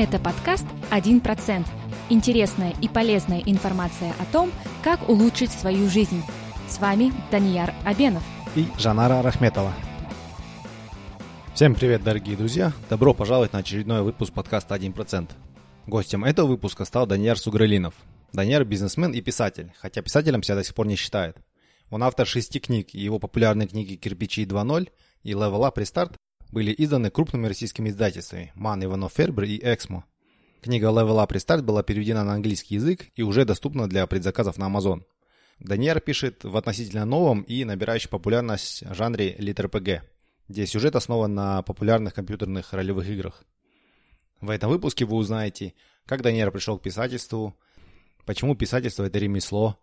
Это подкаст «1%». Интересная и полезная информация о том, как улучшить свою жизнь. С вами Данияр Абенов и Жанара Рахметова. Всем привет, дорогие друзья! Добро пожаловать на очередной выпуск подкаста «1%». Гостем этого выпуска стал Данияр Сугралинов. Данияр – бизнесмен и писатель, хотя писателем себя до сих пор не считает. Он автор шести книг, и его популярные книги «Кирпичи 2.0» и «Level Up Restart» были изданы крупными российскими издательствами «Ман, Иванов, Фербер» и «Эксмо». Книга Level Up Restart была переведена на английский язык и уже доступна для предзаказов на Amazon. Даниэр пишет в относительно новом и набирающем популярность жанре литр-ПГ, где сюжет основан на популярных компьютерных ролевых играх. В этом выпуске вы узнаете, как Даниэр пришел к писательству, почему писательство – это ремесло,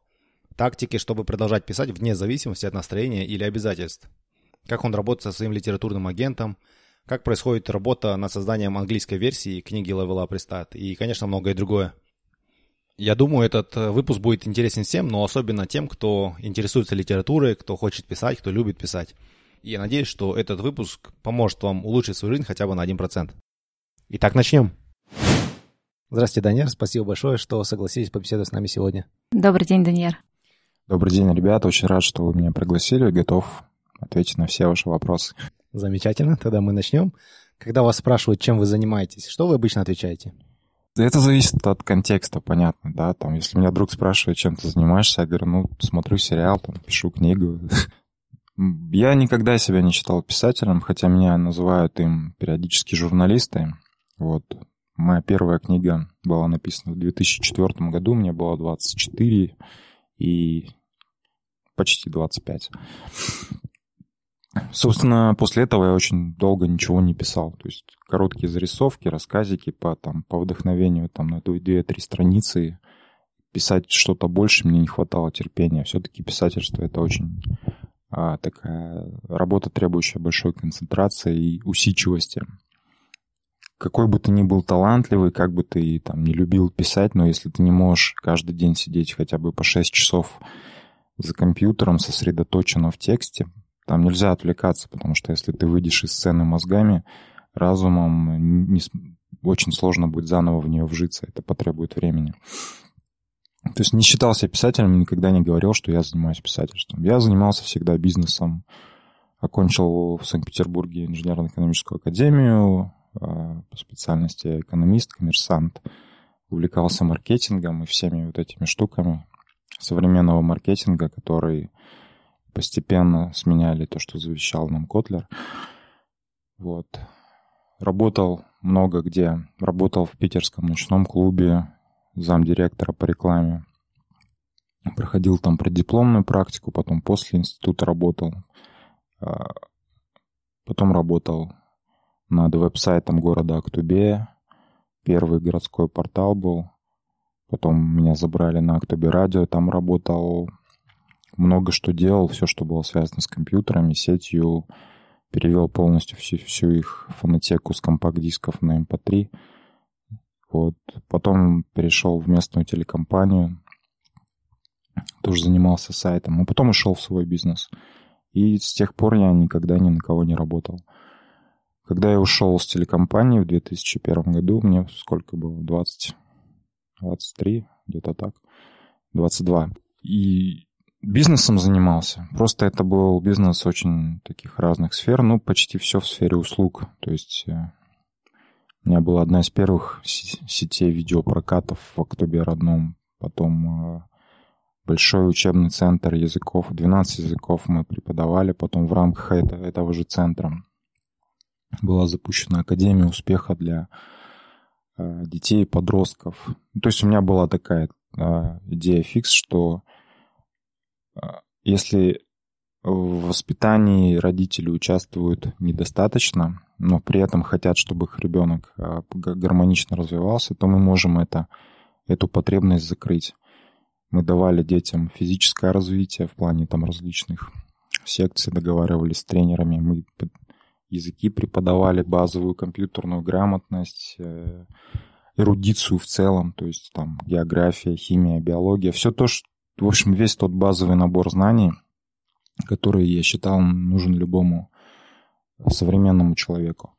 тактики, чтобы продолжать писать вне зависимости от настроения или обязательств – как он работает со своим литературным агентом, как происходит работа над созданием английской версии книги Level Up Restart и, конечно, многое другое. Я думаю, этот э, выпуск будет интересен всем, но особенно тем, кто интересуется литературой, кто хочет писать, кто любит писать. И я надеюсь, что этот выпуск поможет вам улучшить свою жизнь хотя бы на 1%. Итак, начнем. Здравствуйте, Даниэр. Спасибо большое, что согласились побеседовать с нами сегодня. Добрый день, Даниэр. Добрый день, ребята. Очень рад, что вы меня пригласили. Готов ответить на все ваши вопросы. Замечательно, тогда мы начнем. Когда вас спрашивают, чем вы занимаетесь, что вы обычно отвечаете? Это зависит от контекста, понятно, да. Там, если меня друг спрашивает, чем ты занимаешься, я говорю, ну, смотрю сериал, там, пишу книгу. Я никогда себя не считал писателем, хотя меня называют им периодически журналисты. Вот. Моя первая книга была написана в 2004 году, мне было 24 и почти 25. Собственно, после этого я очень долго ничего не писал. То есть короткие зарисовки, рассказики по, там, по вдохновению там, на две-три страницы. Писать что-то больше мне не хватало терпения. Все-таки писательство — это очень а, такая работа, требующая большой концентрации и усидчивости. Какой бы ты ни был талантливый, как бы ты там не любил писать, но если ты не можешь каждый день сидеть хотя бы по 6 часов за компьютером, сосредоточенно в тексте, там нельзя отвлекаться, потому что если ты выйдешь из сцены мозгами, разумом, не, очень сложно будет заново в нее вжиться. Это потребует времени. То есть не считался писателем, никогда не говорил, что я занимаюсь писательством. Я занимался всегда бизнесом. Окончил в Санкт-Петербурге инженерно-экономическую академию а, по специальности экономист, коммерсант. Увлекался маркетингом и всеми вот этими штуками современного маркетинга, который постепенно сменяли то, что завещал нам Котлер. Вот. Работал много где. Работал в питерском ночном клубе, замдиректора по рекламе. Проходил там преддипломную практику, потом после института работал. А, потом работал над веб-сайтом города Актубе. Первый городской портал был. Потом меня забрали на Актубе радио, там работал много что делал, все, что было связано с компьютерами, сетью, перевел полностью всю, всю их фонотеку с компакт-дисков на MP3. Эм вот. Потом перешел в местную телекомпанию, тоже занимался сайтом, а потом ушел в свой бизнес. И с тех пор я никогда ни на кого не работал. Когда я ушел с телекомпании в 2001 году, мне сколько было? 20, 23, где-то так, 22. И Бизнесом занимался. Просто это был бизнес очень таких разных сфер. Ну, почти все в сфере услуг. То есть э, у меня была одна из первых сетей видеопрокатов в октябре родном. Потом э, большой учебный центр языков. 12 языков мы преподавали. Потом в рамках этого, же центра была запущена Академия успеха для э, детей и подростков. То есть у меня была такая идея фикс, что если в воспитании родители участвуют недостаточно, но при этом хотят, чтобы их ребенок а, гармонично развивался, то мы можем это, эту потребность закрыть. Мы давали детям физическое развитие в плане там различных секций, договаривались с тренерами, мы языки преподавали, базовую компьютерную грамотность, э, эрудицию в целом, то есть там география, химия, биология, все то, что в общем, весь тот базовый набор знаний, который, я считал, нужен любому современному человеку.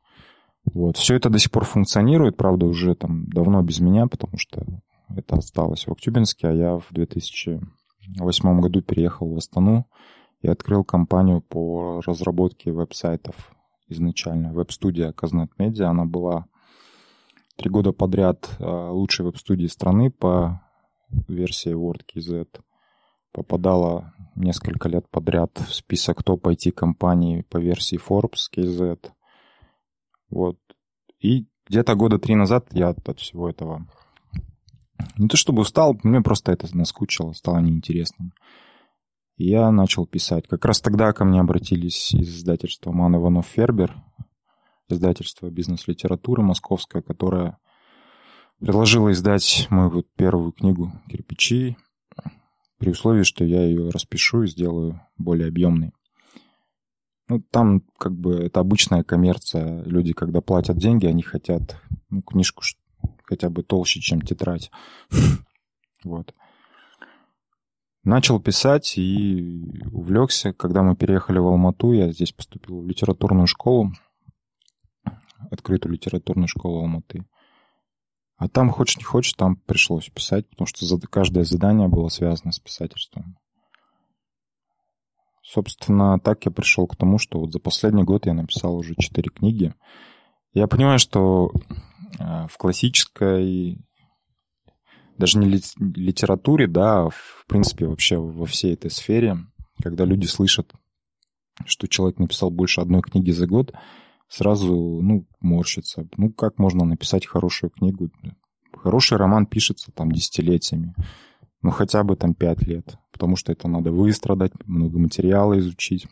Вот. Все это до сих пор функционирует, правда, уже там давно без меня, потому что это осталось в Актюбинске, а я в 2008 году переехал в Астану и открыл компанию по разработке веб-сайтов изначально. Веб-студия Казнет Медиа, она была три года подряд а, лучшей веб-студией страны по версии WordKZ. Попадала несколько лет подряд в список топ IT-компаний по версии Forbes KZ. Вот. И где-то года три назад я от всего этого не то чтобы устал, мне просто это наскучило, стало неинтересным. И я начал писать. Как раз тогда ко мне обратились из издательства Ман Иванов Фербер, издательство бизнес-литературы московское, которое предложило издать мою вот первую книгу «Кирпичи», при условии, что я ее распишу и сделаю более объемной. Ну, там как бы это обычная коммерция. Люди, когда платят деньги, они хотят ну, книжку хотя бы толще, чем тетрадь. Вот. Начал писать и увлекся. Когда мы переехали в Алмату, я здесь поступил в литературную школу, открытую литературную школу Алматы. А там, хочешь не хочешь, там пришлось писать, потому что каждое задание было связано с писательством. Собственно, так я пришел к тому, что вот за последний год я написал уже четыре книги. Я понимаю, что э, в классической, даже не литературе, да, а в принципе вообще во всей этой сфере, когда люди слышат, что человек написал больше одной книги за год, сразу, ну, морщится. Ну, как можно написать хорошую книгу? Хороший роман пишется там десятилетиями. Ну, хотя бы там пять лет. Потому что это надо выстрадать, много материала изучить.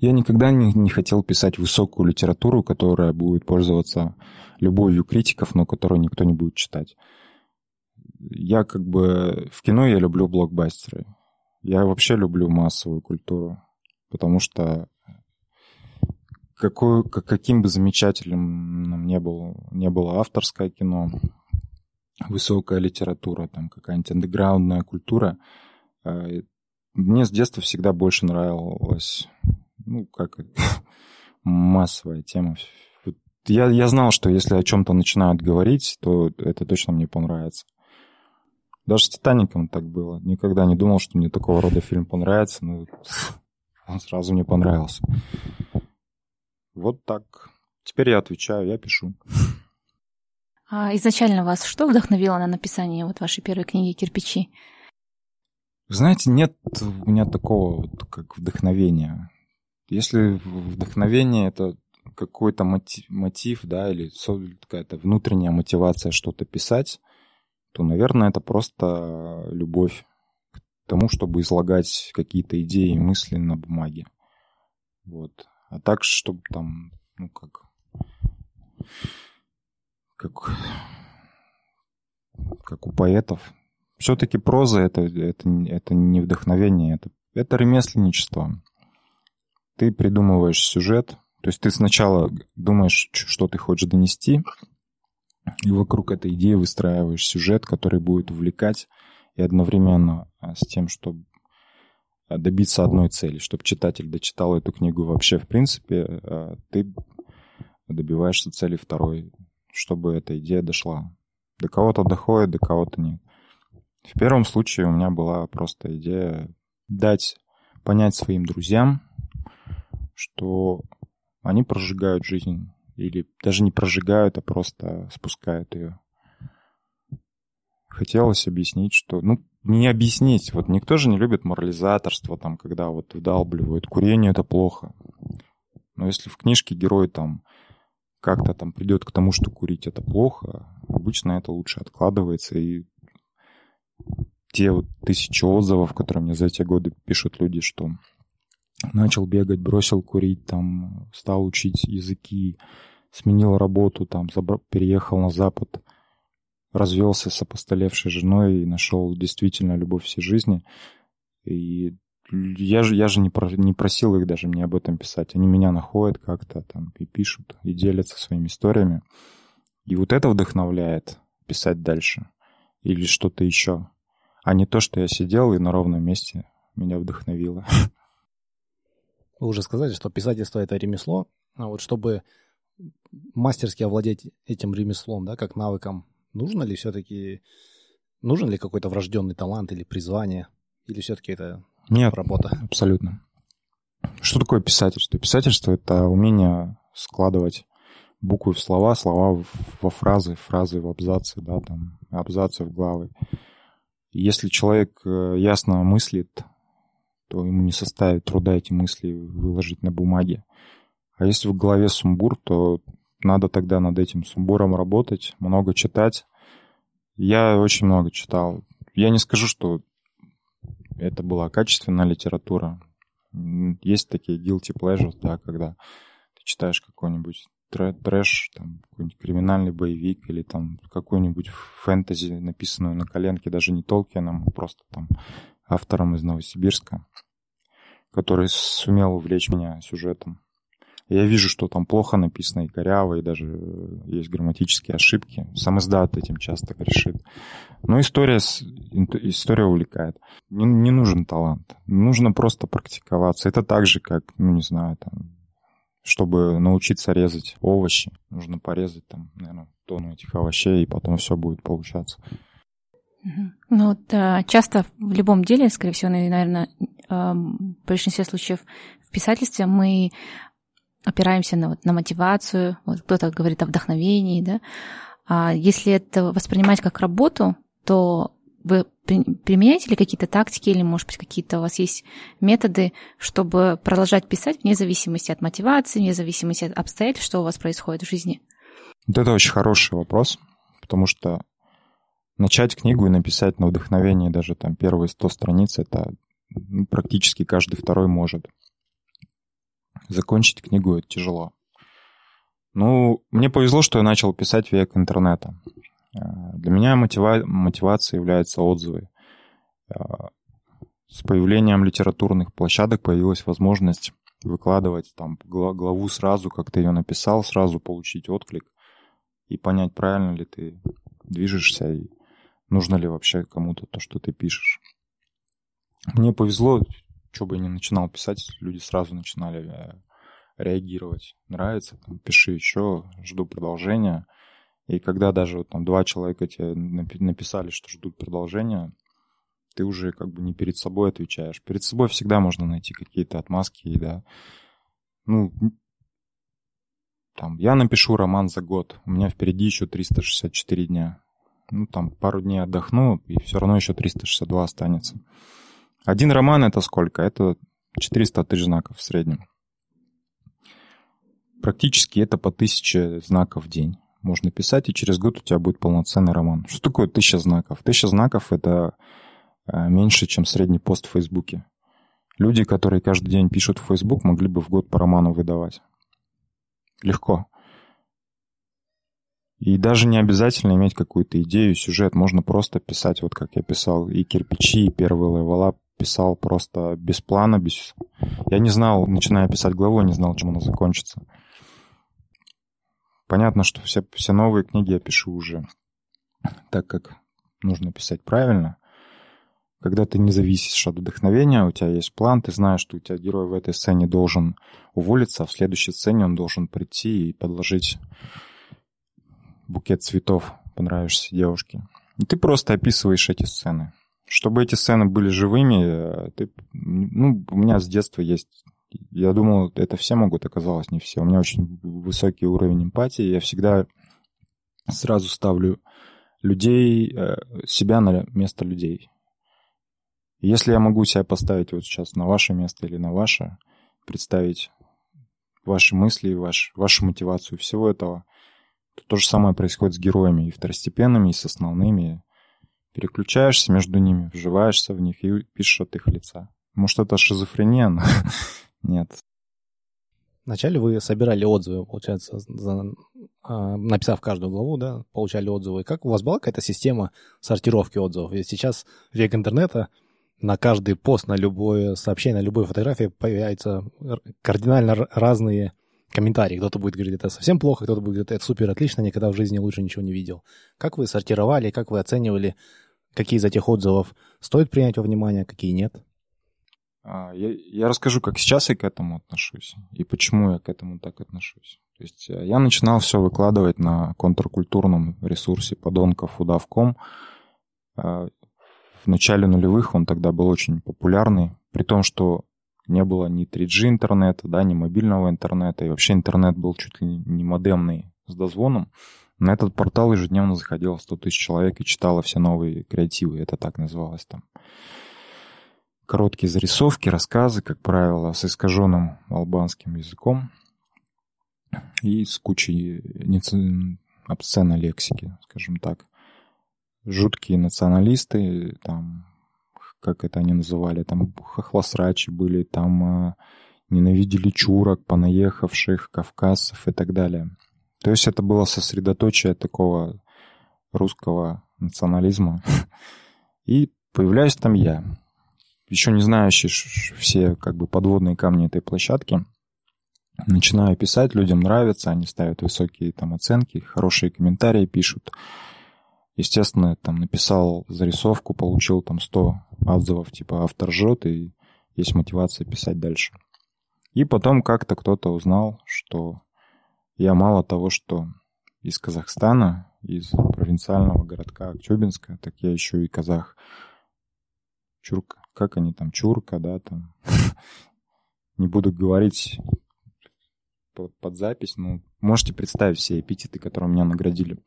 Я никогда не, не хотел писать высокую литературу, которая будет пользоваться любовью критиков, но которую никто не будет читать. Я как бы... В кино я люблю блокбастеры. Я вообще люблю массовую культуру. Потому что какой, каким бы замечательным не, был, не было авторское кино, высокая литература, там какая-нибудь андеграундная культура, э, мне с детства всегда больше нравилась, ну, как массовая тема. Я, я знал, что если о чем-то начинают говорить, то это точно мне понравится. Даже с «Титаником» так было. Никогда не думал, что мне такого рода фильм понравится, но он сразу мне понравился. Вот так. Теперь я отвечаю, я пишу. А изначально вас что вдохновило на написание вот вашей первой книги «Кирпичи»? Знаете, нет у меня такого вот, как вдохновения. Если вдохновение — это какой-то мотив, мотив, да, или какая-то внутренняя мотивация что-то писать, то, наверное, это просто любовь к тому, чтобы излагать какие-то идеи и мысли на бумаге. Вот. А так, чтобы там, ну, как... Как, как у поэтов. Все-таки проза это, это, это не вдохновение, это, это ремесленничество. Ты придумываешь сюжет, то есть ты сначала думаешь, что ты хочешь донести, и вокруг этой идеи выстраиваешь сюжет, который будет увлекать и одновременно а, с тем, чтобы добиться одной цели, чтобы читатель дочитал эту книгу вообще, в принципе, э, ты добиваешься цели второй, чтобы эта идея дошла. До кого-то доходит, до кого-то нет. В первом случае у меня была просто идея дать понять своим друзьям, что они прожигают жизнь. Или даже не прожигают, а просто спускают ее. Хотелось объяснить, что... Ну, не объяснить. Вот никто же не любит морализаторство, там, когда вот вдалбливают. Курение это плохо. Но если в книжке герой там как-то там придет к тому, что курить это плохо, обычно это лучше откладывается. И те вот тысячи отзывов, которые мне за эти годы пишут люди, что начал бегать, бросил курить, там, стал учить языки, сменил работу, там, переехал на Запад – развелся с опостолевшей женой и нашел действительно любовь всей жизни. И я же, я же не, про, не просил их даже мне об этом писать. Они меня находят как-то там и пишут, и делятся своими историями. И вот это вдохновляет писать дальше. Или что-то еще. А не то, что я сидел и на ровном месте меня вдохновило. Вы уже сказали, что писательство — это ремесло. А вот чтобы мастерски овладеть этим ремеслом, да, как навыком, нужно ли все-таки, нужен ли какой-то врожденный талант или призвание, или все-таки это Нет, работа? абсолютно. Что такое писательство? Писательство — это умение складывать буквы в слова, слова во фразы, фразы в абзацы, да, там, абзацы в главы. Если человек э, ясно мыслит, то ему не составит труда эти мысли выложить на бумаге. А если в голове сумбур, то надо тогда над этим сумбуром работать, много читать. Я очень много читал. Я не скажу, что это была качественная литература. Есть такие guilty pleasures, да, когда ты читаешь какой-нибудь трэш, там, какой-нибудь криминальный боевик или там какой-нибудь фэнтези, написанную на коленке, даже не Толкином, а просто там автором из Новосибирска, который сумел увлечь меня сюжетом. Я вижу, что там плохо написано и коряво, и даже есть грамматические ошибки. Сам издат этим часто грешит. Но история, история увлекает. Не, не нужен талант. Нужно просто практиковаться. Это так же, как, ну, не знаю, там, чтобы научиться резать овощи, нужно порезать там, наверное, тонну этих овощей, и потом все будет получаться. Ну, вот, часто в любом деле, скорее всего, наверное, в большинстве случаев в писательстве мы опираемся на, вот, на мотивацию, вот кто-то говорит о вдохновении, да. А если это воспринимать как работу, то вы применяете ли какие-то тактики или, может быть, какие-то у вас есть методы, чтобы продолжать писать вне зависимости от мотивации, вне зависимости от обстоятельств, что у вас происходит в жизни? Вот это очень хороший вопрос, потому что начать книгу и написать на вдохновение даже там первые 100 страниц, это ну, практически каждый второй может. Закончить книгу это тяжело. Ну, мне повезло, что я начал писать век интернета. Э, для меня мотива... мотивацией являются отзывы. Э, с появлением литературных площадок появилась возможность выкладывать там главу сразу, как ты ее написал, сразу получить отклик и понять, правильно ли ты движешься и нужно ли вообще кому-то то, что ты пишешь. Мне повезло, что бы я ни начинал писать, люди сразу начинали э, реагировать. Нравится, там, пиши еще, жду продолжения. И когда даже вот, там два человека тебе написали, что ждут продолжения, ты уже как бы не перед собой отвечаешь. Перед собой всегда можно найти какие-то отмазки, да. Ну, там, я напишу роман за год, у меня впереди еще 364 дня. Ну, там, пару дней отдохну, и все равно еще 362 останется. Один роман это сколько? Это 400 тысяч знаков в среднем. Практически это по 1000 знаков в день можно писать, и через год у тебя будет полноценный роман. Что такое тысяча знаков? Тысяча знаков — это э, меньше, чем средний пост в Фейсбуке. Люди, которые каждый день пишут в Фейсбук, могли бы в год по роману выдавать. Легко. И даже не обязательно иметь какую-то идею, сюжет. Можно просто писать, вот как я писал, и кирпичи, и первые левела писал просто без плана, без... Я не знал, начиная писать главу, я не знал, чем она закончится. Понятно, что все, все новые книги я пишу уже так, как нужно писать правильно. Когда ты не зависишь от вдохновения, у тебя есть план, ты знаешь, что у тебя герой в этой сцене должен уволиться, а в следующей сцене он должен прийти и подложить букет цветов, понравишься девушке. И ты просто описываешь эти сцены. Чтобы эти сцены были живыми, э, ты, ну, у меня с детства есть я думал, это все могут, оказалось не все. У меня очень высокий уровень эмпатии. Я всегда сразу ставлю людей, э, себя на место людей. Если я могу себя поставить вот сейчас на ваше место или на ваше, представить ваши мысли, ваш, вашу мотивацию всего этого, то то же самое происходит с героями, и второстепенными, и с основными. Переключаешься между ними, вживаешься в них и пишешь от их лица. Может, это шизофрения, но нет. Вначале вы собирали отзывы, получается, за, э, написав каждую главу, да, получали отзывы. Как у вас была какая-то система сортировки отзывов? Ведь сейчас век интернета, на каждый пост, на любое сообщение, на любую фотографию появляются кардинально разные комментарии. Кто-то будет говорить, это совсем плохо, кто-то будет говорить, это супер отлично, никогда в жизни лучше ничего не видел. Как вы сортировали, как вы оценивали, какие из этих отзывов стоит принять во внимание, какие нет? А, я, я расскажу, как сейчас я к этому отношусь и почему я к этому так отношусь. То есть э, я начинал все выкладывать на контркультурном ресурсе подонков удавком. А, в начале нулевых он тогда был очень популярный, при том, что не было ни 3G интернета, да, ни мобильного интернета, и вообще интернет был чуть ли не модемный с дозвоном. На этот портал ежедневно заходило 100 тысяч человек и читало все новые креативы, это так называлось там короткие зарисовки, рассказы, как правило, с искаженным албанским языком и с кучей обсценной лексики, скажем так. Жуткие националисты, там, как это они называли, там хохлосрачи были, там а, ненавидели чурок, понаехавших, кавказцев и так далее. То есть это было сосредоточие такого русского национализма. И появляюсь там я еще не знающий все как бы подводные камни этой площадки, начинаю писать, людям нравится, они ставят высокие там оценки, хорошие комментарии пишут. Естественно, там написал зарисовку, получил там 100 отзывов, типа автор жжет, и есть мотивация писать дальше. И потом как-то кто-то узнал, что я мало того, что из Казахстана, из провинциального городка Актюбинска, так я еще и казах. Чурка как они там, чурка, да, там. Не буду говорить под, запись, но можете представить все эпитеты, которые меня наградили.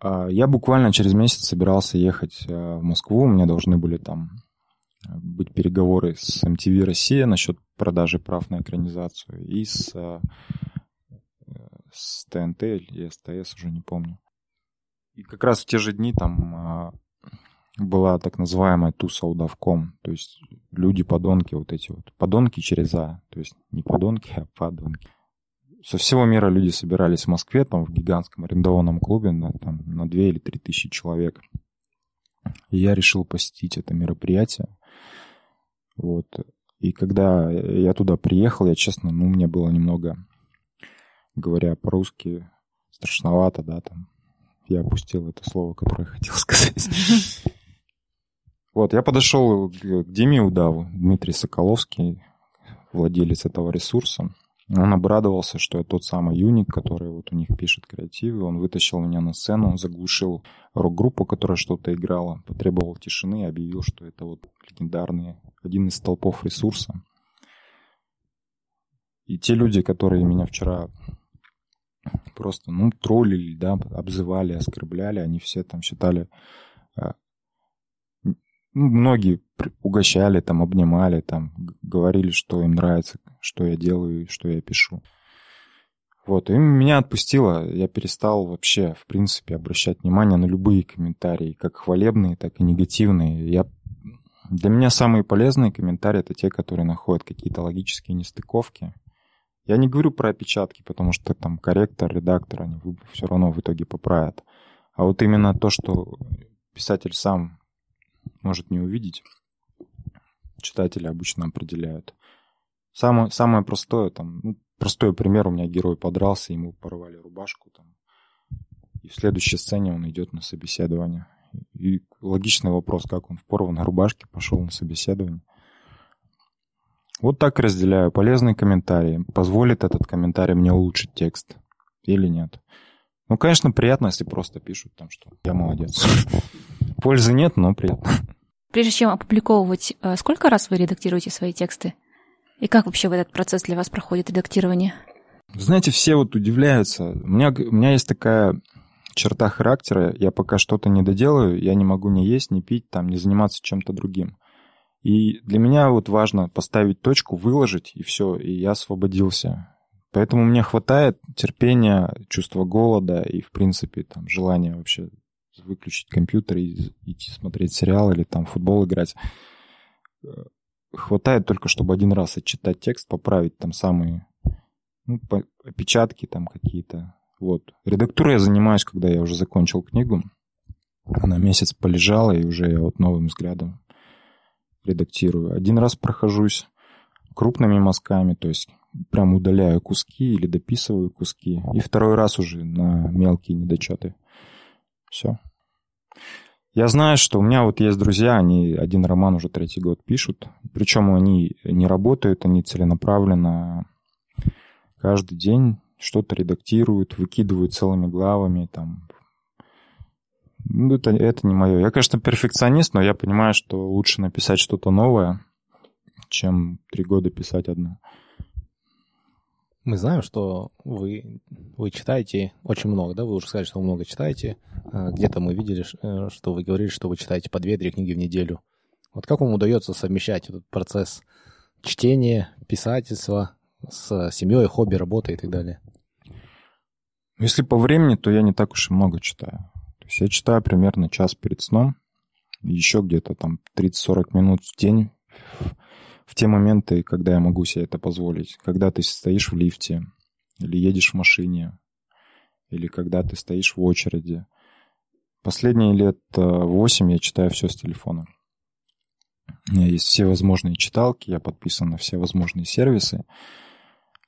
А, я буквально через месяц собирался ехать а, в Москву. У меня должны были там быть переговоры с MTV Россия насчет продажи прав на экранизацию и с, а, с ТНТ или СТС, уже не помню. И как раз в те же дни там была так называемая туса удавком, то есть люди-подонки вот эти вот, подонки через А, то есть не подонки, а подонки. Со всего мира люди собирались в Москве, там в гигантском арендованном клубе на, там, на 2 или 3 тысячи человек. И я решил посетить это мероприятие. Вот. И когда я туда приехал, я честно, ну, мне было немного, говоря по-русски, страшновато, да, там. Я опустил это слово, которое я хотел сказать. Вот, я подошел к Диме Удаву, Дмитрий Соколовский, владелец этого ресурса. Он обрадовался, что я тот самый Юник, который вот у них пишет креативы. Он вытащил меня на сцену, заглушил рок-группу, которая что-то играла, потребовал тишины и объявил, что это вот легендарный, один из столпов ресурса. И те люди, которые меня вчера просто, ну, троллили, да, обзывали, оскорбляли, они все там считали ну, многие угощали, там, обнимали, там, говорили, что им нравится, что я делаю и что я пишу. Вот, и меня отпустило, я перестал вообще, в принципе, обращать внимание на любые комментарии, как хвалебные, так и негативные. Я... Для меня самые полезные комментарии — это те, которые находят какие-то логические нестыковки. Я не говорю про опечатки, потому что там корректор, редактор, они все равно в итоге поправят. А вот именно то, что писатель сам может не увидеть. Читатели обычно определяют. Самое, самое простое, там, ну, простой пример, у меня герой подрался, ему порвали рубашку, там, и в следующей сцене он идет на собеседование. И логичный вопрос, как он в порванной рубашке пошел на собеседование. Вот так разделяю. Полезный комментарий. Позволит этот комментарий мне улучшить текст или нет? Ну, конечно, приятно, если просто пишут там, что я молодец. Пользы нет, но приятно. Прежде чем опубликовывать, э, сколько раз вы редактируете свои тексты? И как вообще в этот процесс для вас проходит редактирование? Знаете, все вот удивляются. У меня, у меня есть такая черта характера. Я пока что-то не доделаю, я не могу ни есть, ни пить, там, не заниматься чем-то другим. И для меня вот важно поставить точку, выложить, и все, и я освободился. Поэтому мне хватает терпения, чувства голода и, в принципе, там, желания вообще выключить компьютер и идти смотреть сериал или там футбол играть. Хватает только, чтобы один раз отчитать текст, поправить там самые ну, опечатки там какие-то. Вот. Редактурой я занимаюсь, когда я уже закончил книгу. Она месяц полежала, и уже я вот новым взглядом редактирую. Один раз прохожусь крупными мазками, то есть прям удаляю куски или дописываю куски. И второй раз уже на мелкие недочеты. Все. Я знаю, что у меня вот есть друзья, они один роман уже третий год пишут. Причем они не работают, они целенаправленно каждый день что-то редактируют, выкидывают целыми главами, там, ну, это, это не мое. Я, конечно, перфекционист, но я понимаю, что лучше написать что-то новое, чем три года писать одно. Мы знаем, что вы, вы читаете очень много, да? Вы уже сказали, что вы много читаете. А, где-то мы видели, э, что вы говорили, что вы читаете по две-три книги в неделю. Вот как вам удается совмещать этот процесс чтения, писательства с семьей, хобби, работой и так далее? Если по времени, то я не так уж и много читаю. То есть я читаю примерно час перед сном, еще где-то там 30-40 минут в день в те моменты, когда я могу себе это позволить. Когда ты стоишь в лифте, или едешь в машине, или когда ты стоишь в очереди. Последние лет э, восемь я читаю все с телефона. У меня есть все возможные читалки, я подписан на все возможные сервисы.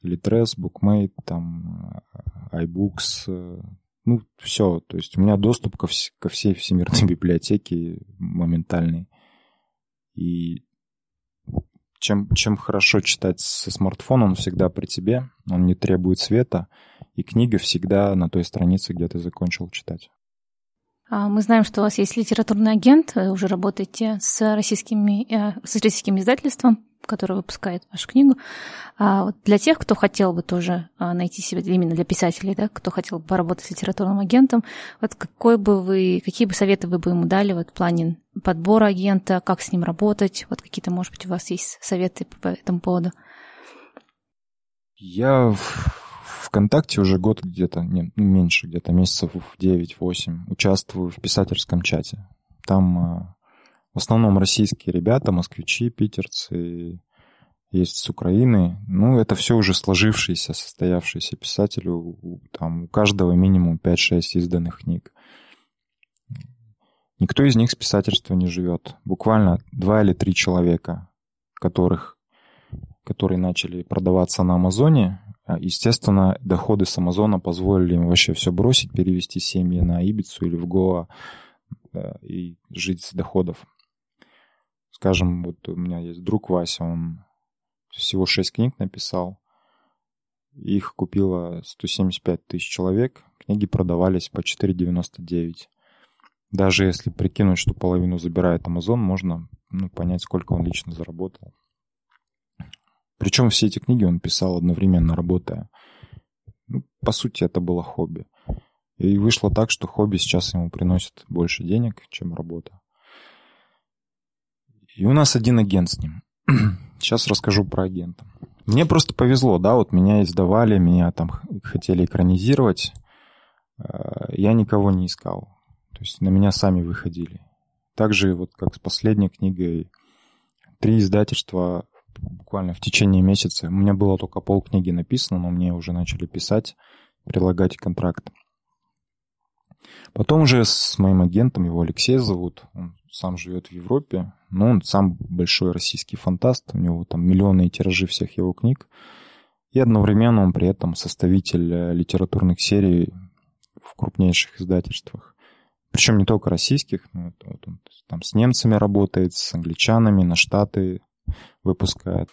Litres, Bookmate, там, э, iBooks, э, ну, все. То есть у меня доступ ко, вс- ко всей всемирной библиотеке моментальный. И чем, чем хорошо читать со смартфона, он всегда при тебе, он не требует света, и книга всегда на той странице, где ты закончил читать. А, мы знаем, что у вас есть литературный агент, вы уже работаете с, российскими, э, с российским издательством который выпускает вашу книгу. А для тех, кто хотел бы тоже а, найти себя, именно для писателей, да, кто хотел бы поработать с литературным агентом, вот какой бы вы, какие бы советы вы бы ему дали вот в плане подбора агента, как с ним работать, вот какие-то, может быть, у вас есть советы по этому поводу? Я в ВКонтакте уже год где-то, не, ну, меньше, где-то месяцев 9-8 участвую в писательском чате. Там а, в основном российские ребята, москвичи, питерцы, есть с Украины. Ну, это все уже сложившиеся, состоявшиеся писатели. Там у каждого минимум 5-6 изданных книг. Никто из них с писательства не живет. Буквально два или три человека, которых, которые начали продаваться на Амазоне. А, естественно, доходы с Амазона позволили им вообще все бросить, перевести семьи на Ибицу или в Гоа и жить с доходов. Скажем, вот у меня есть друг Вася, он всего 6 книг написал. Их купило 175 тысяч человек. Книги продавались по 4,99. Даже если прикинуть, что половину забирает Amazon, можно ну, понять, сколько он лично заработал. Причем все эти книги он писал одновременно, работая. Ну, по сути, это было хобби. И вышло так, что хобби сейчас ему приносит больше денег, чем работа. И у нас один агент с ним. Сейчас расскажу про агента. Мне просто повезло, да, вот меня издавали, меня там хотели экранизировать. Э, я никого не искал. То есть на меня сами выходили. Также вот как с последней книгой, три издательства буквально в течение месяца. У меня было только полкниги написано, но мне уже начали писать, прилагать контракт. Потом уже с моим агентом, его Алексей зовут, он сам живет в Европе, но он сам большой российский фантаст, у него там миллионные тиражи всех его книг, и одновременно он при этом составитель э, литературных серий в крупнейших издательствах. Причем не только российских, но вот, он там с немцами работает, с англичанами, на Штаты выпускает.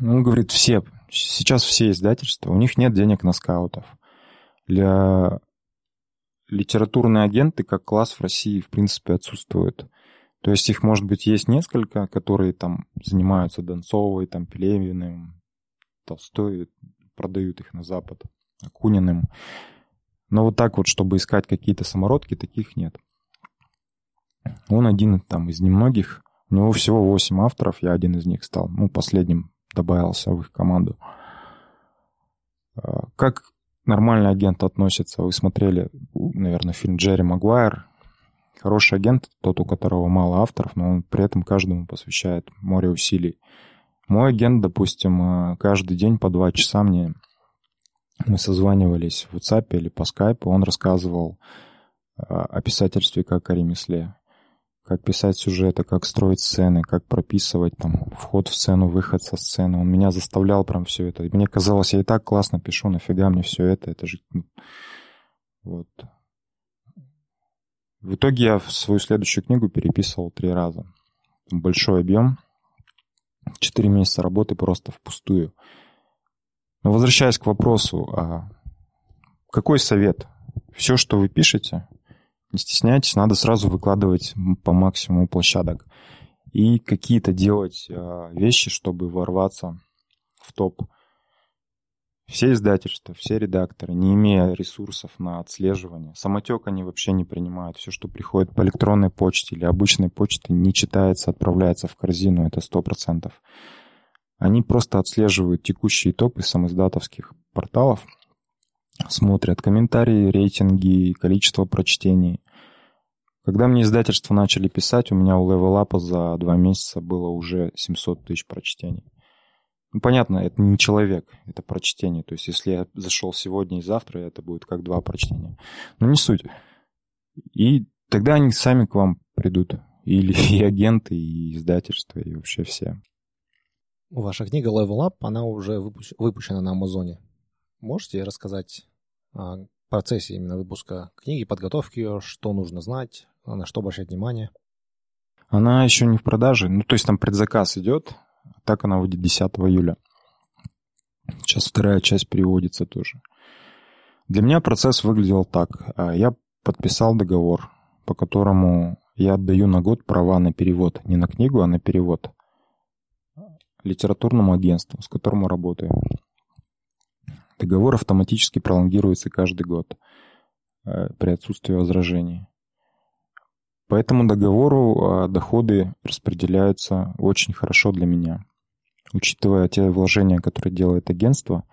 Он говорит, все, сейчас все издательства, у них нет денег на скаутов. Для литературные агенты как класс в России, в принципе, отсутствуют. То есть их, может быть, есть несколько, которые там занимаются Донцовой, там, Пелевиным, Толстой, продают их на Запад, Акуниным. Но вот так вот, чтобы искать какие-то самородки, таких нет. Он один там из немногих. У него всего 8 авторов, я один из них стал. Ну, последним добавился в их команду. А, как нормальный агент относится. Вы смотрели, наверное, фильм Джерри Магуайр. Хороший агент, тот, у которого мало авторов, но он при этом каждому посвящает море усилий. Мой агент, допустим, э, каждый день по два часа мне мы созванивались в WhatsApp или по скайпу, он рассказывал э, о писательстве как о ремесле как писать сюжеты, как строить сцены, как прописывать там вход в сцену, выход со сцены. Он меня заставлял прям все это. Мне казалось, я и так классно пишу, нафига мне все это, это же... Ну, вот. В итоге я свою следующую книгу переписывал три раза. Большой объем. Четыре месяца работы просто впустую. Но возвращаясь к вопросу, а какой совет? Все, что вы пишете, не стесняйтесь, надо сразу выкладывать по максимуму площадок. И какие-то делать а, вещи, чтобы ворваться в топ. Все издательства, все редакторы, не имея ресурсов на отслеживание, самотек они вообще не принимают. Все, что приходит по электронной почте или обычной почте, не читается, отправляется в корзину, это сто процентов. Они просто отслеживают текущие топы самоиздатовских порталов, смотрят комментарии, рейтинги, количество прочтений. Когда мне издательство начали писать, у меня у Up за два месяца было уже 700 тысяч прочтений. Ну, понятно, это не человек, это прочтение. То есть, если я зашел сегодня и завтра, это будет как два прочтения. Но не суть. И тогда они сами к вам придут. Или и агенты, и издательства, и вообще все. Ваша книга Level Up, она уже выпущена на Амазоне. Можете рассказать о процессе именно выпуска книги, подготовки ее, что нужно знать, на что обращать внимание? Она еще не в продаже. Ну, то есть там предзаказ идет, так она выйдет 10 июля. Сейчас вторая часть переводится тоже. Для меня процесс выглядел так. А, я подписал договор, по которому я отдаю на год права на перевод. Не на книгу, а на перевод. Литературному агентству, с которым работаю. Договор автоматически пролонгируется каждый год э, при отсутствии возражений. По этому договору а, доходы распределяются очень хорошо для меня. Учитывая те вложения, которые делает агентство,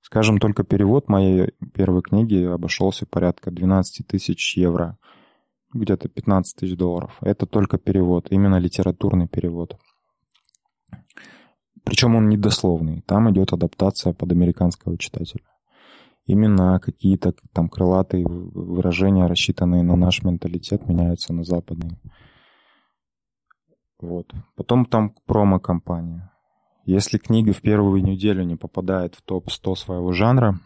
скажем, только перевод моей первой книги обошелся порядка 12 тысяч евро, где-то 15 тысяч долларов. Это только перевод, именно литературный перевод. Причем он недословный. Там идет адаптация под американского читателя именно какие-то там крылатые выражения, рассчитанные на наш менталитет, меняются на западный. Вот. Потом там промо-компания. Если книга в первую неделю не попадает в топ-100 своего жанра,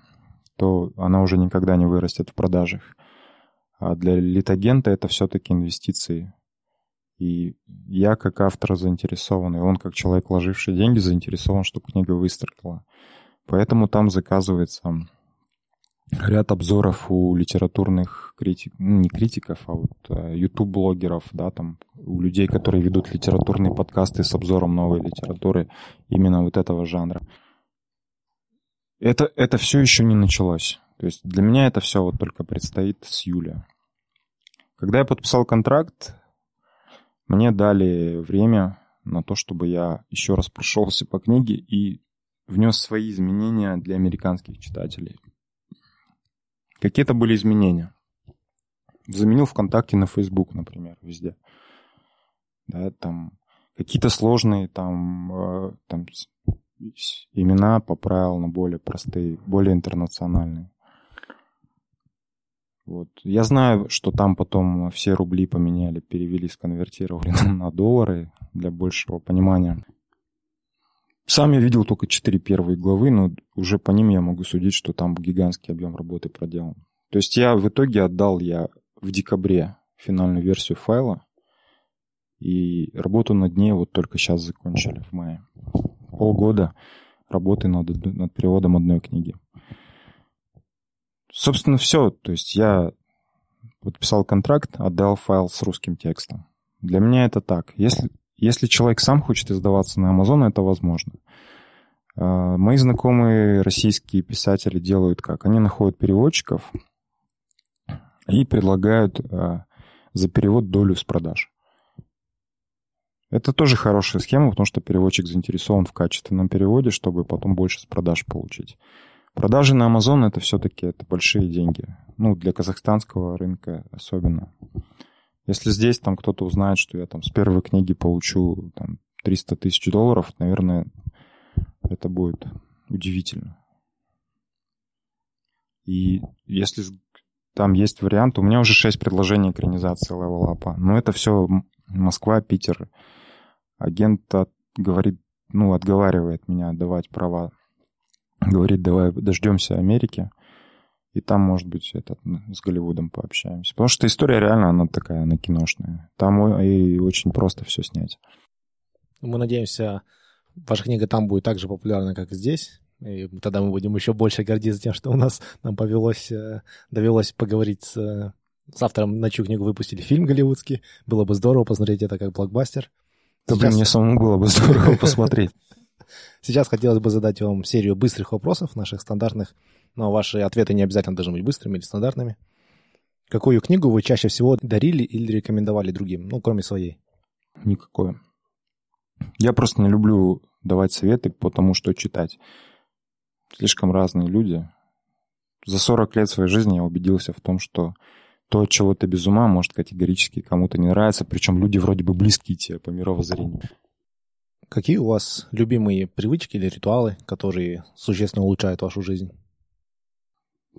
то она уже никогда не вырастет в продажах. А для литагента это все-таки инвестиции. И я как автор заинтересован, и он как человек, вложивший деньги, заинтересован, чтобы книга выстрелила. Поэтому там заказывается ряд обзоров у литературных критиков, ну, не критиков, а вот YouTube-блогеров, э, да, там, у людей, которые ведут литературные подкасты с обзором новой литературы именно вот этого жанра. Это, это все еще не началось. То есть для меня это все вот только предстоит с июля. Когда я подписал контракт, мне дали время на то, чтобы я еще раз прошелся по книге и внес свои изменения для американских читателей. Какие-то были изменения. Заменил ВКонтакте на Facebook, например, везде. Да, там какие-то сложные там, э, там имена поправил на более простые, более интернациональные. Вот. Я знаю, что там потом все рубли поменяли, перевели, сконвертировали на доллары для большего понимания. Сам я видел только четыре первые главы, но уже по ним я могу судить, что там гигантский объем работы проделан. То есть я в итоге отдал я в декабре финальную версию файла, и работу над ней вот только сейчас закончили, в мае. Полгода работы над, над переводом одной книги. Собственно, все. То есть я подписал контракт, отдал файл с русским текстом. Для меня это так. Если если человек сам хочет издаваться на Amazon, это возможно. А, мои знакомые российские писатели делают как? Они находят переводчиков и предлагают а, за перевод долю с продаж. Это тоже хорошая схема, потому что переводчик заинтересован в качественном переводе, чтобы потом больше с продаж получить. Продажи на Amazon это все-таки это большие деньги. Ну, для казахстанского рынка особенно. Если здесь там кто-то узнает, что я там с первой книги получу там 300 тысяч долларов, наверное, это будет удивительно. И если там есть вариант, у меня уже 6 предложений экранизации Level Up. Но это все Москва, Питер. Агент от, говорит, ну, отговаривает меня отдавать права. Говорит, давай дождемся Америки. И там, может быть, этот, с Голливудом пообщаемся. Потому что история реально, она такая, она киношная. Там и очень просто все снять. Мы надеемся, ваша книга там будет так же популярна, как и здесь. И тогда мы будем еще больше гордиться тем, что у нас нам повелось, э, довелось поговорить с, с автором, на чью книгу выпустили фильм голливудский. Было бы здорово посмотреть это как блокбастер. Да, Сейчас... блин, мне самому было бы здорово посмотреть. Сейчас хотелось бы задать вам серию быстрых вопросов, наших стандартных, но ваши ответы не обязательно должны быть быстрыми или стандартными. Какую книгу вы чаще всего дарили или рекомендовали другим, ну, кроме своей? Никакое. Я просто не люблю давать советы потому что читать. Слишком разные люди. За 40 лет своей жизни я убедился в том, что то, от чего ты без ума, может категорически кому-то не нравится, причем люди вроде бы близкие тебе по мировоззрению. Какие у вас любимые привычки или ритуалы, которые существенно улучшают вашу жизнь?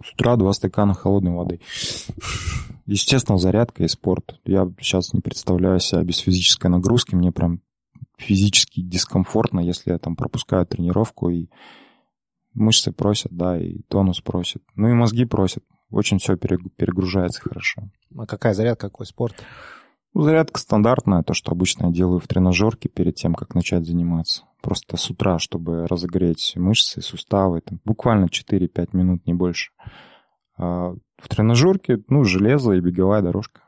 С утра два стакана холодной воды. Естественно, зарядка и спорт. Я сейчас не представляю себя без физической нагрузки. Мне прям физически дискомфортно, если я там пропускаю тренировку, и мышцы просят, да, и тонус просит. Ну и мозги просят. Очень все перегружается хорошо. А какая зарядка, какой спорт? Зарядка стандартная, то, что обычно я делаю в тренажерке перед тем, как начать заниматься. Просто с утра, чтобы разогреть мышцы, суставы. Там, буквально 4-5 минут, не больше. А в тренажерке, ну, железо и беговая дорожка.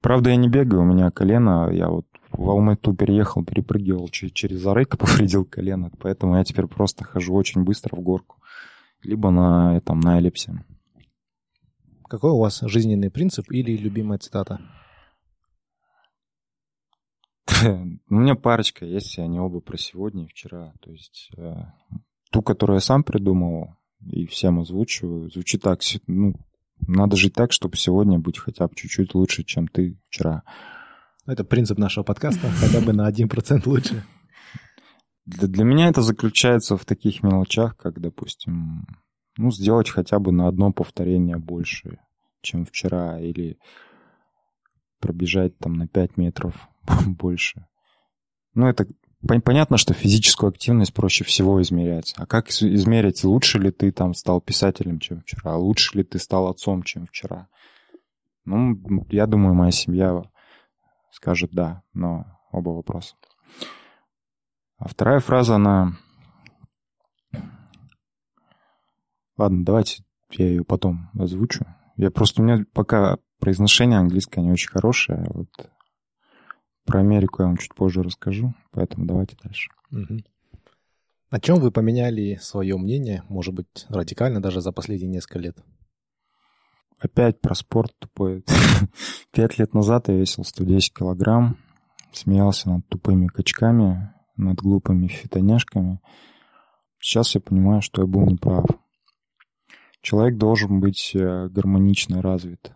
Правда, я не бегаю, у меня колено, я вот в Алмату переехал, перепрыгивал через Зарык, повредил колено, поэтому я теперь просто хожу очень быстро в горку. Либо на, этом, на эллипсе. Какой у вас жизненный принцип или любимая цитата? У меня парочка есть, и они оба про сегодня и вчера. То есть э, ту, которую я сам придумал и всем озвучиваю, звучит так, ну, надо жить так, чтобы сегодня быть хотя бы чуть-чуть лучше, чем ты вчера. Это принцип нашего подкаста, хотя бы на 1% лучше. Для, для меня это заключается в таких мелочах, как, допустим, ну, сделать хотя бы на одно повторение больше, чем вчера, или пробежать там на 5 метров больше. Ну, это понятно, что физическую активность проще всего измерять. А как измерить, лучше ли ты там стал писателем, чем вчера? Лучше ли ты стал отцом, чем вчера? Ну, я думаю, моя семья скажет да, но оба вопроса. А вторая фраза, она... Ладно, давайте я ее потом озвучу. Я просто... У меня пока произношение английское не очень хорошее. Вот про Америку я вам чуть позже расскажу, поэтому давайте дальше. Угу. О чем вы поменяли свое мнение, может быть, радикально даже за последние несколько лет? Опять про спорт тупой. Пять лет назад я весил 110 килограмм, смеялся над тупыми качками, над глупыми фитоняшками. Сейчас я понимаю, что я был неправ. Человек должен быть э, гармонично развит.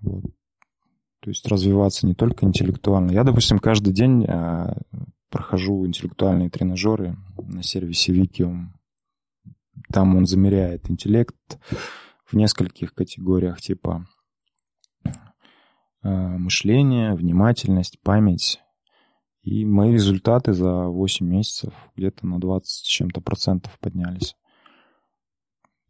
Вот. То есть развиваться не только интеллектуально. Я, допустим, каждый день э, прохожу интеллектуальные тренажеры на сервисе Wikium. Там он замеряет интеллект, в нескольких категориях типа э, мышление, внимательность, память. И мои результаты за 8 месяцев где-то на 20 с чем-то процентов поднялись.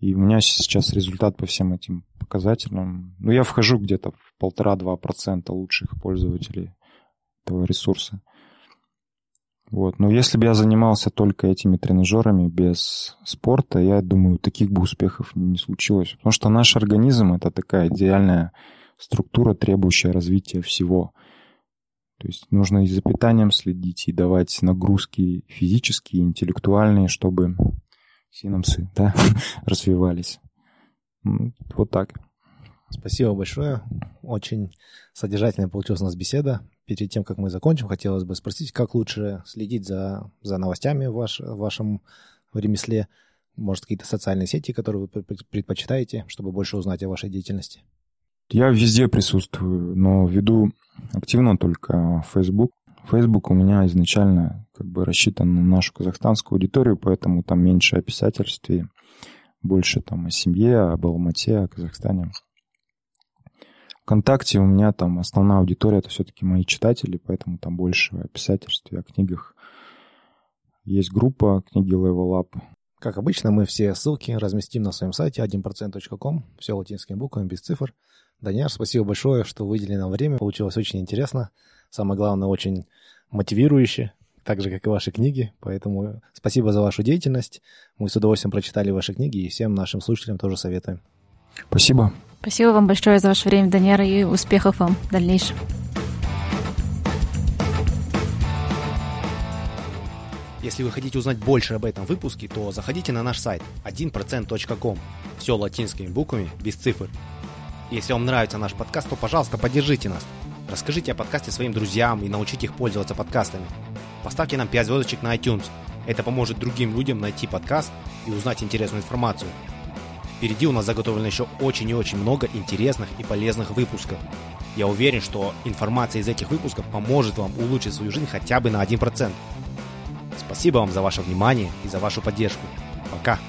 И у меня сейчас результат по всем этим показателям. Ну, я вхожу где-то в полтора-два процента лучших пользователей этого ресурса. Вот. Но если бы я занимался только этими тренажерами без спорта, я думаю, таких бы успехов не случилось. Потому что наш организм — это такая идеальная структура, требующая развития всего. То есть нужно и за питанием следить, и давать нагрузки физические, интеллектуальные, чтобы синапсы да, развивались. Вот так. Спасибо большое. Очень содержательная получилась у нас беседа. Перед тем, как мы закончим, хотелось бы спросить, как лучше следить за, за новостями в, ваш, в вашем ремесле? Может, какие-то социальные сети, которые вы предпочитаете, чтобы больше узнать о вашей деятельности? Я везде присутствую, но веду активно только Facebook. Facebook у меня изначально как бы рассчитан на нашу казахстанскую аудиторию, поэтому там меньше о писательстве, больше там о семье, об Алмате, о Казахстане. ВКонтакте у меня там основная аудитория это все-таки мои читатели, поэтому там больше о писательстве, о книгах. Есть группа книги Level Up. Как обычно, мы все ссылки разместим на своем сайте 1%.com, все латинскими буквами, без цифр. Даняр, спасибо большое, что выделили нам время. Получилось очень интересно. Самое главное, очень мотивирующе, так же, как и ваши книги. Поэтому спасибо за вашу деятельность. Мы с удовольствием прочитали ваши книги и всем нашим слушателям тоже советуем. Спасибо. Спасибо вам большое за ваше время, Даняр, и успехов вам в дальнейшем. Если вы хотите узнать больше об этом выпуске, то заходите на наш сайт 1%.com. Все латинскими буквами, без цифр. Если вам нравится наш подкаст, то, пожалуйста, поддержите нас. Расскажите о подкасте своим друзьям и научите их пользоваться подкастами. Поставьте нам 5 звездочек на iTunes. Это поможет другим людям найти подкаст и узнать интересную информацию. Впереди у нас заготовлено еще очень и очень много интересных и полезных выпусков. Я уверен, что информация из этих выпусков поможет вам улучшить свою жизнь хотя бы на 1%. Спасибо вам за ваше внимание и за вашу поддержку. Пока!